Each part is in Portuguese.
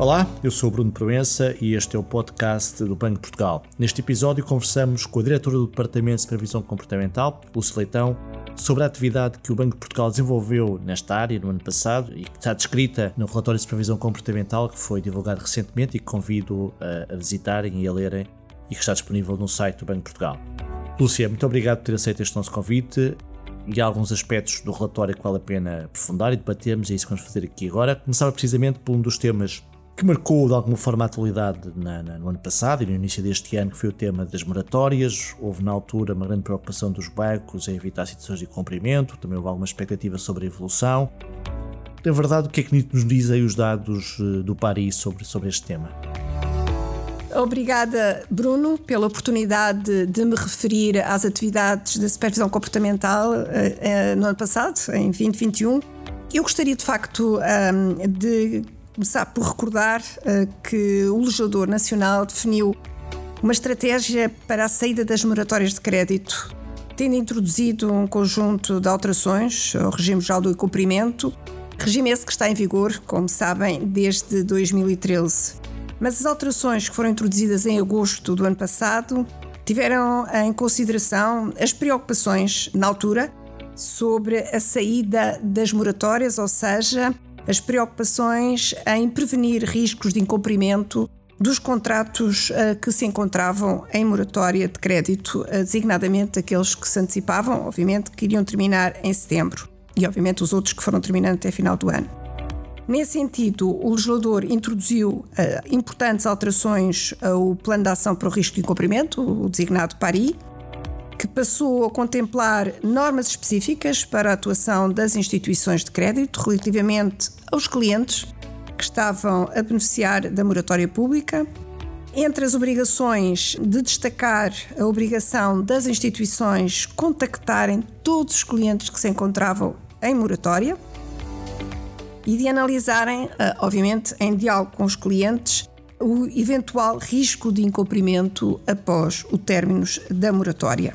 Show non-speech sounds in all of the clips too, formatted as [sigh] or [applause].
Olá, eu sou Bruno Proença e este é o podcast do Banco de Portugal. Neste episódio conversamos com a diretora do Departamento de Supervisão Comportamental, Lúcia Leitão, sobre a atividade que o Banco de Portugal desenvolveu nesta área no ano passado e que está descrita no relatório de supervisão comportamental que foi divulgado recentemente e que convido a, visitarem e a lerem e que está disponível no site do Banco de Portugal. Lúcia, muito obrigado por ter aceito este nosso convite e há alguns aspectos do relatório que vale a pena aprofundar e debatermos, e é isso que vamos fazer aqui agora. Começava precisamente por um dos temas que marcou de alguma forma a atualidade na, na, no ano passado e no início deste ano, que foi o tema das moratórias. Houve na altura uma grande preocupação dos bancos em evitar situações de cumprimento, também houve alguma expectativa sobre a evolução. Na verdade, o que é que nos dizem os dados eh, do Paris sobre, sobre este tema? Obrigada, Bruno, pela oportunidade de me referir às atividades de supervisão comportamental uh, uh, no ano passado, em 2021. Eu gostaria, de facto, de começar por recordar uh, que o legislador nacional definiu uma estratégia para a saída das moratórias de crédito, tendo introduzido um conjunto de alterações ao regime geral do incumprimento, regime esse que está em vigor, como sabem, desde 2013. Mas as alterações que foram introduzidas em agosto do ano passado tiveram em consideração as preocupações na altura sobre a saída das moratórias, ou seja, as preocupações em prevenir riscos de incumprimento dos contratos uh, que se encontravam em moratória de crédito, uh, designadamente aqueles que se antecipavam, obviamente, que iriam terminar em setembro e, obviamente, os outros que foram terminando até final do ano. Nesse sentido, o legislador introduziu uh, importantes alterações ao Plano de Ação para o Risco de Incumprimento, o designado PARI, que passou a contemplar normas específicas para a atuação das instituições de crédito relativamente aos clientes que estavam a beneficiar da moratória pública. Entre as obrigações de destacar a obrigação das instituições contactarem todos os clientes que se encontravam em moratória, e de analisarem, eh, obviamente, em diálogo com os clientes, o eventual risco de incumprimento após o término da moratória.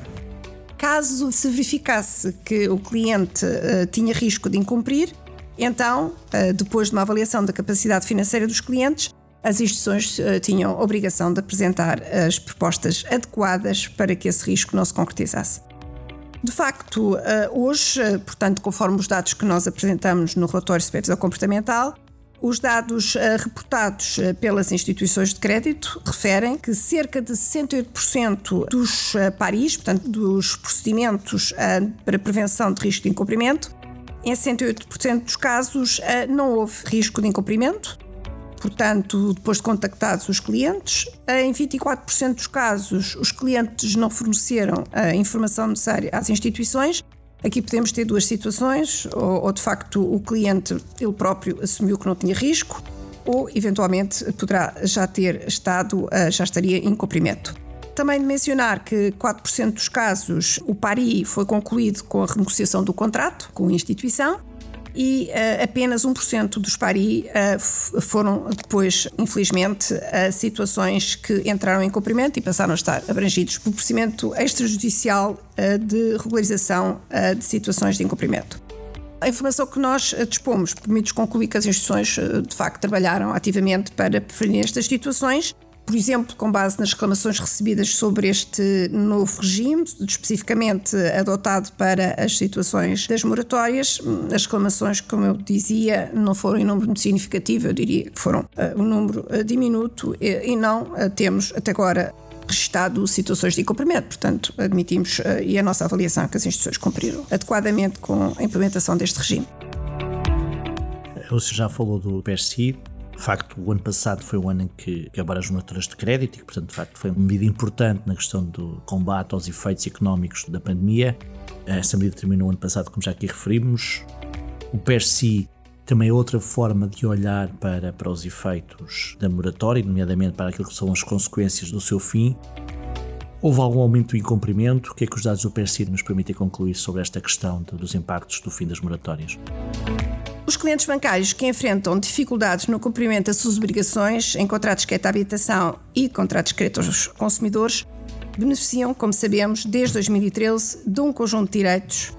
Caso se verificasse que o cliente uh, tinha risco de incumprir, então, uh, depois de uma avaliação da capacidade financeira dos clientes, as instituições uh, tinham obrigação de apresentar as propostas adequadas para que esse risco não se concretizasse. De facto, eh, hoje, eh, portanto, conforme os dados que nós apresentamos no relatório de supervisão comportamental, os dados reportados pelas instituições de crédito referem que cerca de 68% dos paris, portanto, dos procedimentos para prevenção de risco de incumprimento, em 68% dos casos não houve risco de incumprimento portanto, depois de contactados os clientes. Em 24% dos casos, os clientes não forneceram a informação necessária às instituições. Aqui podemos ter duas situações: ou, ou de facto o cliente ele próprio assumiu que não tinha risco, ou eventualmente poderá já ter estado, já estaria em cumprimento. Também de mencionar que 4% dos casos o PARI foi concluído com a renegociação do contrato com a instituição e uh, apenas 1% dos pari uh, foram depois, infelizmente, uh, situações que entraram em cumprimento e passaram a estar abrangidos pelo procedimento extrajudicial de regularização de situações de incumprimento. A informação que nós dispomos permite concluir que as instituições, de facto, trabalharam ativamente para prevenir estas situações por exemplo, com base nas reclamações recebidas sobre este novo regime, especificamente adotado para as situações das moratórias, as reclamações, como eu dizia, não foram em número muito significativo, eu diria que foram uh, um número uh, diminuto e, e não uh, temos até agora registado situações de incumprimento. Portanto, admitimos e a nossa avaliação é que as instituições cumpriram adequadamente com a implementação deste regime. Você já falou do PSI, de facto, o ano passado foi o ano em que acabaram as monitoras de crédito e portanto, de facto, foi uma medida importante na questão do combate aos efeitos económicos da pandemia. Essa medida terminou ano passado, como já aqui referimos. O PERSI também é outra forma de olhar para, para os efeitos da moratória, nomeadamente para aquilo que são as consequências do seu fim. Houve algum aumento do incumprimento? O que é que os dados do PERSI nos permitem concluir sobre esta questão dos impactos do fim das moratórias? Os clientes bancários que enfrentam dificuldades no cumprimento das suas obrigações em contratos de crédito à habitação e contratos de crédito aos consumidores beneficiam, como sabemos, desde 2013 de um conjunto de direitos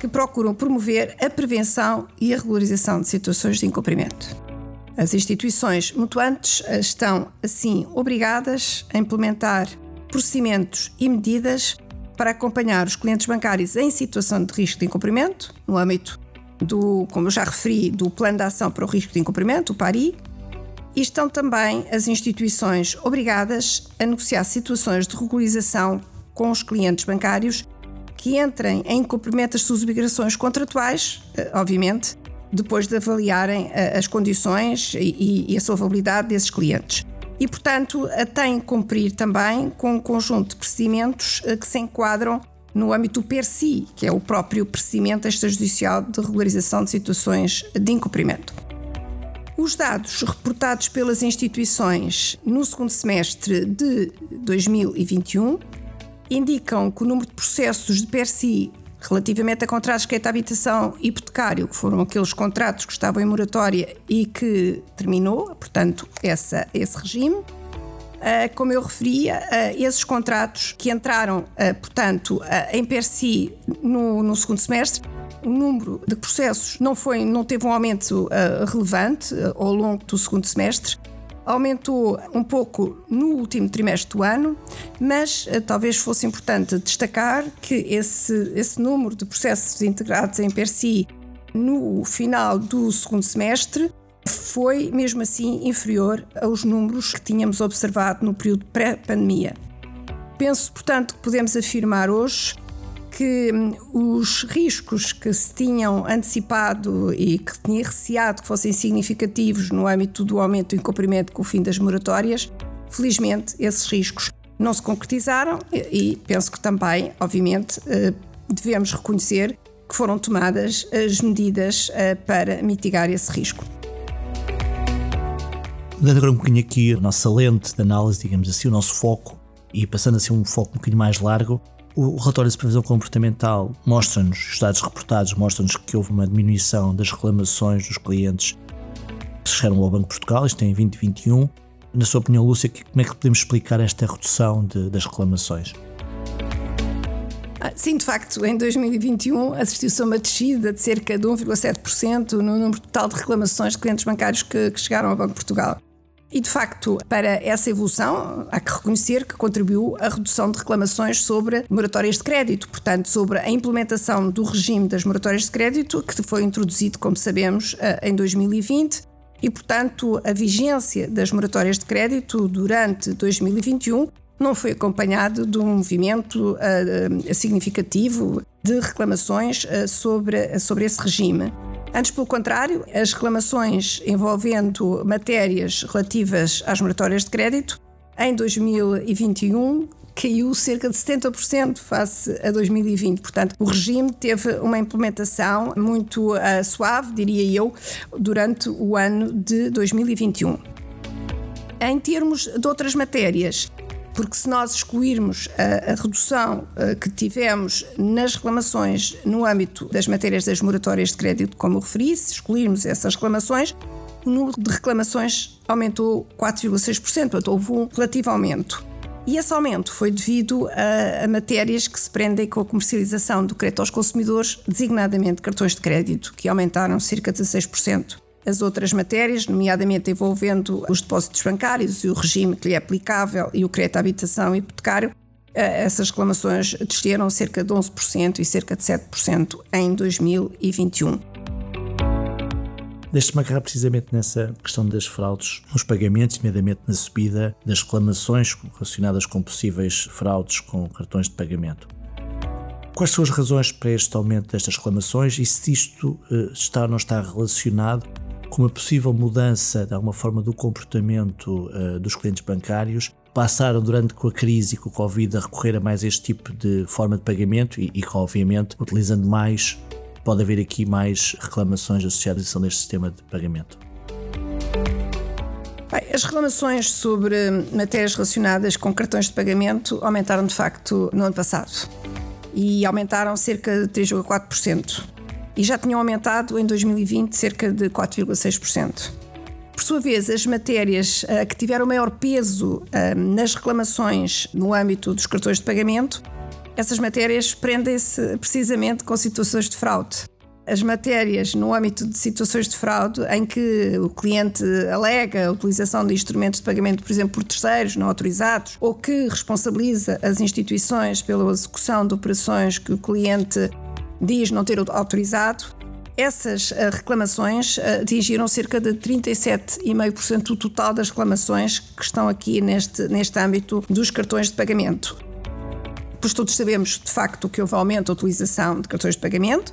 que procuram promover a prevenção e a regularização de situações de incumprimento. As instituições mutuantes estão, assim, obrigadas a implementar procedimentos e medidas para acompanhar os clientes bancários em situação de risco de incumprimento, no âmbito do, como eu já referi, do Plano de Ação para o Risco de Incumprimento, o PARI, e estão também as instituições obrigadas a negociar situações de regularização com os clientes bancários que entrem em cumprimento das suas obrigações contratuais, eh, obviamente, depois de avaliarem eh, as condições e a solvabilidade desses clientes. E, portanto, têm que cumprir também com um conjunto de procedimentos eh, que se enquadram no âmbito do PERSI, que é o próprio procedimento extrajudicial de regularização de situações de incumprimento. Os dados reportados pelas instituições no segundo semestre de 2021 indicam que o número de processos de PERSI relativamente a contratos de crédito de habitação hipotecário, que foram aqueles contratos que estavam em moratória e que terminou, portanto, essa, esse regime. Uh, como eu referia, uh, esses contratos que entraram, uh, portanto, em PERSI no, no segundo semestre o número de processos não, foi, não teve um aumento relevante ao longo do segundo semestre. Aumentou um pouco no último trimestre do ano, mas talvez fosse importante destacar que esse, esse número de processos integrados em PERSI no final do segundo semestre foi, mesmo assim, inferior aos números que tínhamos observado no período pré-pandemia. Penso, portanto, que podemos afirmar hoje que hum, os riscos que se tinham antecipado e que tinha receado que fossem significativos no âmbito do aumento do incumprimento com o fim das moratórias, felizmente esses riscos não se concretizaram e penso que também, obviamente, eh, devemos reconhecer que foram tomadas as medidas eh, para mitigar esse risco. Dando agora um bocadinho aqui a nossa lente de análise, digamos assim, o nosso foco, e passando assim um foco um bocadinho mais largo, o relatório de supervisão comportamental mostra-nos, os dados reportados mostram-nos que houve uma diminuição das reclamações dos clientes que chegaram ao Banco de Portugal, isto em 2021. Na sua opinião, Lúcia, como é que podemos explicar esta redução de, das reclamações? Ah, sim, de facto, em 2021 assistiu-se a uma descida de cerca de 1,7% no número total de reclamações de clientes bancários que, que chegaram ao Banco de Portugal. E de facto, para essa evolução, há que reconhecer que contribuiu a redução de reclamações sobre moratórias de crédito, portanto, sobre a implementação do regime das moratórias de crédito, que foi introduzido, como sabemos, eh, em 2020. E, portanto, a vigência das moratórias de crédito durante 2021 não foi acompanhado de um movimento uh, significativo de reclamações uh, sobre, sobre esse regime. Antes, pelo contrário, as reclamações envolvendo matérias relativas às moratórias de crédito em 2021 caiu cerca de 70% face a 2020. Portanto, o regime teve uma implementação muito uh, suave, diria eu, durante o ano de 2021. Em termos de outras matérias, porque se nós excluirmos a, a redução a, que tivemos nas reclamações no âmbito das matérias das moratórias de crédito, como referi, se excluirmos essas reclamações, o número de reclamações aumentou 4,6%, portanto houve um relativo aumento. E esse aumento foi devido a, a, matérias que se prendem com a comercialização do crédito aos consumidores, designadamente cartões de crédito, que aumentaram cerca de 16% as outras matérias, nomeadamente envolvendo os depósitos bancários e o regime que lhe é aplicável e o crédito à habitação hipotecário, eh, essas reclamações desceram cerca de 11% e cerca de 7% em 2021. Deixe-me agarrar precisamente nessa questão das fraudes nos pagamentos, nomeadamente na subida das reclamações relacionadas com possíveis fraudes com cartões de pagamento. Quais são as razões para este aumento destas reclamações e se isto uh, está ou não está relacionado com uma possível mudança de alguma forma do comportamento uh, dos clientes bancários passaram durante com a crise e com o Covid a recorrer a mais este tipo de forma de pagamento e, e obviamente utilizando mais pode haver aqui mais reclamações associadas a este sistema de pagamento. Bem, as reclamações sobre matérias relacionadas com cartões de pagamento aumentaram de facto no ano passado e aumentaram cerca de 3,4% e já tinham aumentado em 2020 cerca de 4,6%. Por sua vez, as matérias uh, que tiveram maior peso uh, nas reclamações no âmbito dos cartões de pagamento, essas matérias prendem-se precisamente com situações de fraude. as matérias no âmbito de situações de fraude em que o cliente alega a utilização de instrumentos de pagamento, por exemplo, por terceiros não autorizados, ou que responsabiliza as instituições pela execução de operações que o cliente diz não ter autorizado, essas eh, reclamações eh, atingiram cerca de 37,5% do total das reclamações que estão aqui neste, neste âmbito dos cartões de pagamento. Pois todos sabemos, de facto, que houve aumento da utilização de cartões de pagamento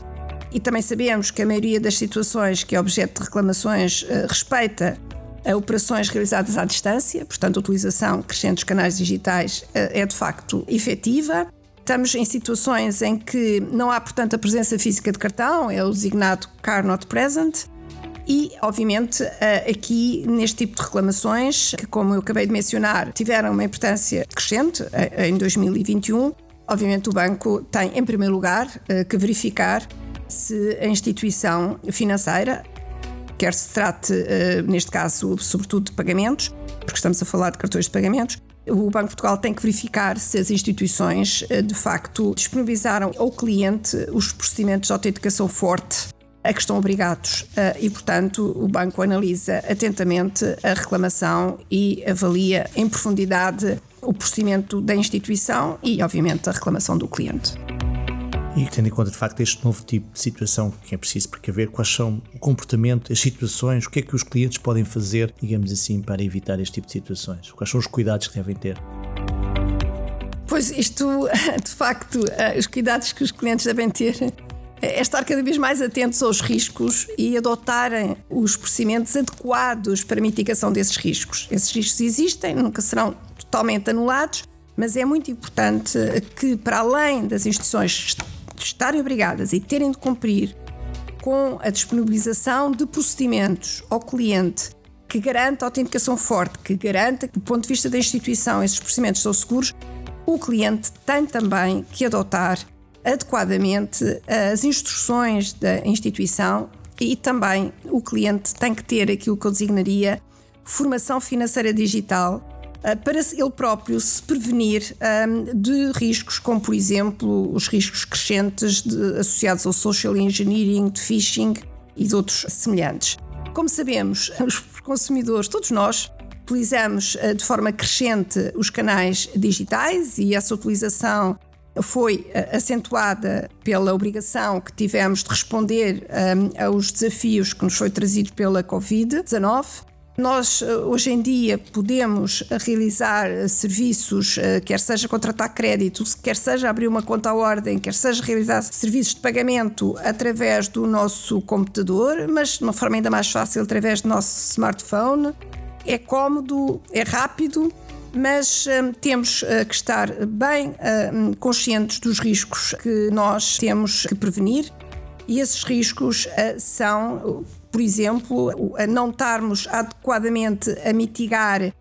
e também sabemos que a maioria das situações que é objeto de reclamações eh, respeita a operações realizadas à distância, portanto, a utilização crescente dos canais digitais é de facto efetiva. Estamos em situações em que não há, portanto, a presença física de cartão, é o designado Car Not Present. E, obviamente, eh, aqui neste tipo de reclamações, que, como eu acabei de mencionar, tiveram uma importância crescente eh, em 2021, obviamente o banco tem, em primeiro lugar, eh, que verificar se a instituição financeira, quer se trate, neste caso, sobretudo de pagamentos, porque estamos a falar de cartões de pagamentos, o Banco de Portugal tem que verificar se as instituições eh, de facto disponibilizaram ao cliente os procedimentos de autenticação forte a que estão obrigados eh, e, portanto, o banco analisa atentamente a reclamação e avalia em profundidade o procedimento da instituição e, obviamente, a reclamação do cliente. E tendo em conta de facto este novo tipo de situação que é preciso precaver, quais são o comportamento, as situações, o que é que os clientes podem fazer, digamos assim, para evitar este tipo de situações? Quais são os cuidados que devem ter? Pois isto, [laughs] de facto, eh, os cuidados que os clientes devem ter é estar cada vez mais atentos aos riscos e adotarem os procedimentos adequados para a mitigação desses riscos. Esses riscos existem, nunca serão totalmente anulados, mas é muito importante que, para além das instituições estarem obrigadas e terem de cumprir com a disponibilização de procedimentos ao cliente que garanta autenticação forte, que garanta que, do ponto de vista da instituição, esses procedimentos são seguros, o cliente tem também que adotar adequadamente as instruções da instituição e também o cliente tem que ter aquilo que eu designaria formação financeira digital para ele próprio se prevenir ehm, de riscos como, por exemplo, os riscos crescentes de, associados ao social engineering, de phishing e de outros semelhantes. Como sabemos, [laughs] os consumidores, todos nós, utilizamos eh, de forma crescente os canais digitais e essa utilização foi eh, acentuada pela obrigação que tivemos de responder ehm, aos desafios que nos foi trazido pela Covid-19 nós, eh, hoje em dia, podemos realizar eh, serviços, eh, quer seja contratar crédito, quer seja abrir uma conta à ordem, quer seja realizar serviços de pagamento através do nosso computador, mas de uma forma ainda mais fácil através do nosso smartphone. É cómodo, é rápido, mas temos que estar bem conscientes dos riscos que nós temos que prevenir. E esses riscos são por exemplo, a não estarmos adequadamente a mitigar uh,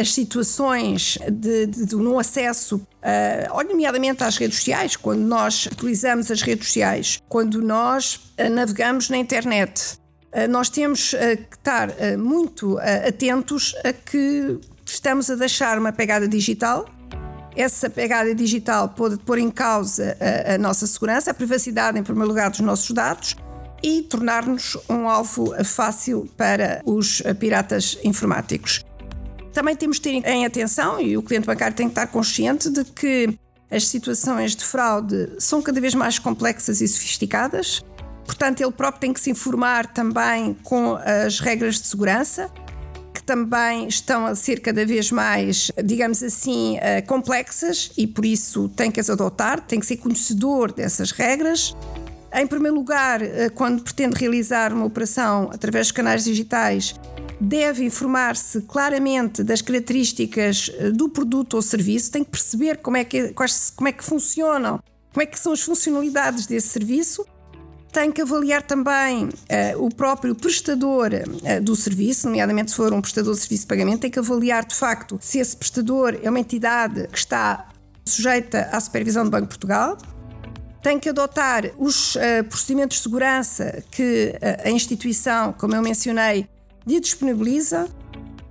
as situações de, de, de no acesso, uh, nomeadamente às redes sociais, quando nós utilizamos as redes sociais, quando nós uh, navegamos na internet. Uh, nós temos que estar muito atentos a que estamos a deixar uma pegada digital. Essa pegada digital pode pôr em causa a, a nossa segurança, a privacidade, em primeiro lugar, dos nossos dados e tornar-nos um alvo fácil para os piratas informáticos. Também temos de ter em atenção, e o cliente bancário tem que estar consciente de que as situações de fraude são cada vez mais complexas e sofisticadas. Portanto, ele próprio tem que se informar também com as regras de segurança, que também estão a ser cada vez mais, digamos assim, eh, complexas e por isso tem que as adotar, tem que ser conhecedor dessas regras. Em primeiro lugar, eh, quando pretende realizar uma operação através dos canais digitais, deve informar-se claramente das características eh, do produto ou serviço, tem que perceber como é que, como é que funcionam, como é que são as funcionalidades desse serviço, tem que avaliar também uh, o próprio prestador uh, do serviço, nomeadamente se for um prestador de serviço de pagamento, tem que avaliar de facto se esse prestador é uma entidade que está sujeita à supervisão do Banco de Portugal, tem que adotar os uh, procedimentos de segurança que uh, a instituição, como eu mencionei, lhe disponibiliza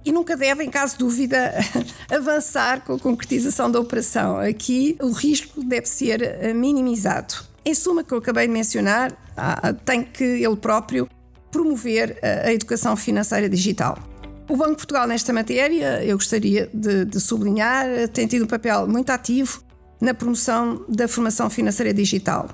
e nunca deve, em caso de dúvida, [laughs] avançar com a concretização da operação. Aqui o risco deve ser eh, minimizado. Em suma, que eu acabei de mencionar, tem que ele próprio promover a educação financeira digital. O Banco de Portugal, nesta matéria, eu gostaria de, de sublinhar, tem tido um papel muito ativo na promoção da formação financeira digital.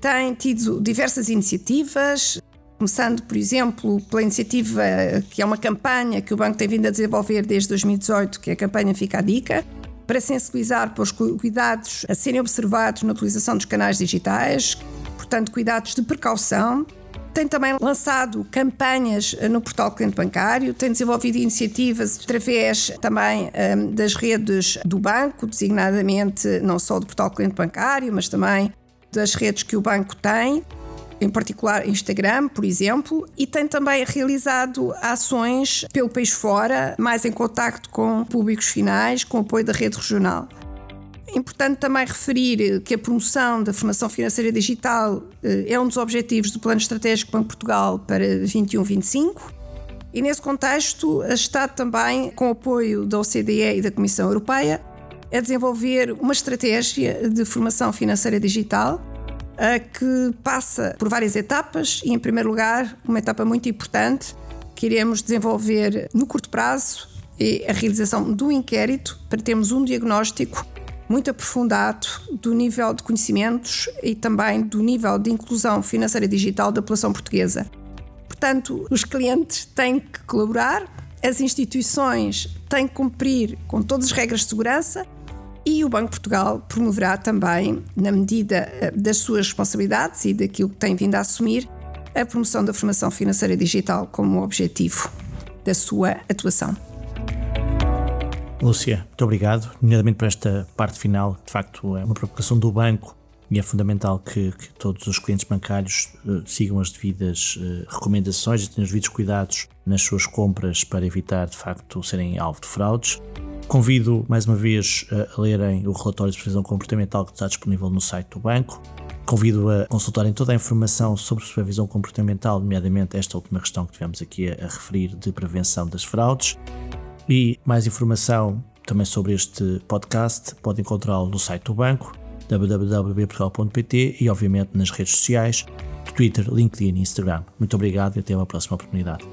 Tem tido diversas iniciativas, começando, por exemplo, pela iniciativa que é uma campanha que o banco tem vindo a desenvolver desde 2018, que é a campanha Fica a Dica, para sensibilizar para os cuidados a serem observados na utilização dos canais digitais, portanto, cuidados de precaução. Tem também lançado campanhas no portal cliente bancário, tem desenvolvido iniciativas através também um, das redes do banco, designadamente não só do portal cliente bancário, mas também das redes que o banco tem em particular Instagram, por exemplo, e tem também realizado ações pelo país fora, mais em contacto com públicos finais, com apoio da rede regional. Importante também referir que a promoção da formação financeira digital eh, é um dos objetivos do Plano Estratégico Banco Portugal para 21-25 e nesse contexto está também, com o apoio da OCDE e da Comissão Europeia, a desenvolver uma estratégia de formação financeira digital que passa por várias etapas e, em primeiro lugar, uma etapa muito importante que iremos desenvolver no curto prazo é a realização do inquérito para termos um diagnóstico muito aprofundado do nível de conhecimentos e também do nível de inclusão financeira digital da população portuguesa. Portanto, os clientes têm que colaborar, as instituições têm que cumprir com todas as regras de segurança e o Banco de Portugal promoverá também, na medida eh, das suas responsabilidades e daquilo que tem vindo a assumir, a promoção da formação financeira digital como objetivo da sua atuação. Lúcia, muito obrigado, nomeadamente por esta parte final. De facto, é uma preocupação do banco e é fundamental que, que todos os clientes bancários uh, sigam as devidas uh, recomendações e tenham os devidos cuidados nas suas compras para evitar, de facto, serem alvo de fraudes. Convido mais uma vez a lerem o relatório de supervisão comportamental que está disponível no site do banco. Convido a consultarem toda a informação sobre supervisão comportamental, nomeadamente esta última questão que tivemos aqui a, a referir de prevenção das fraudes. E mais informação também sobre este podcast podem encontrá-lo no site do banco www.portugal.pt e obviamente nas redes sociais Twitter, LinkedIn e Instagram. Muito obrigado e até uma próxima oportunidade.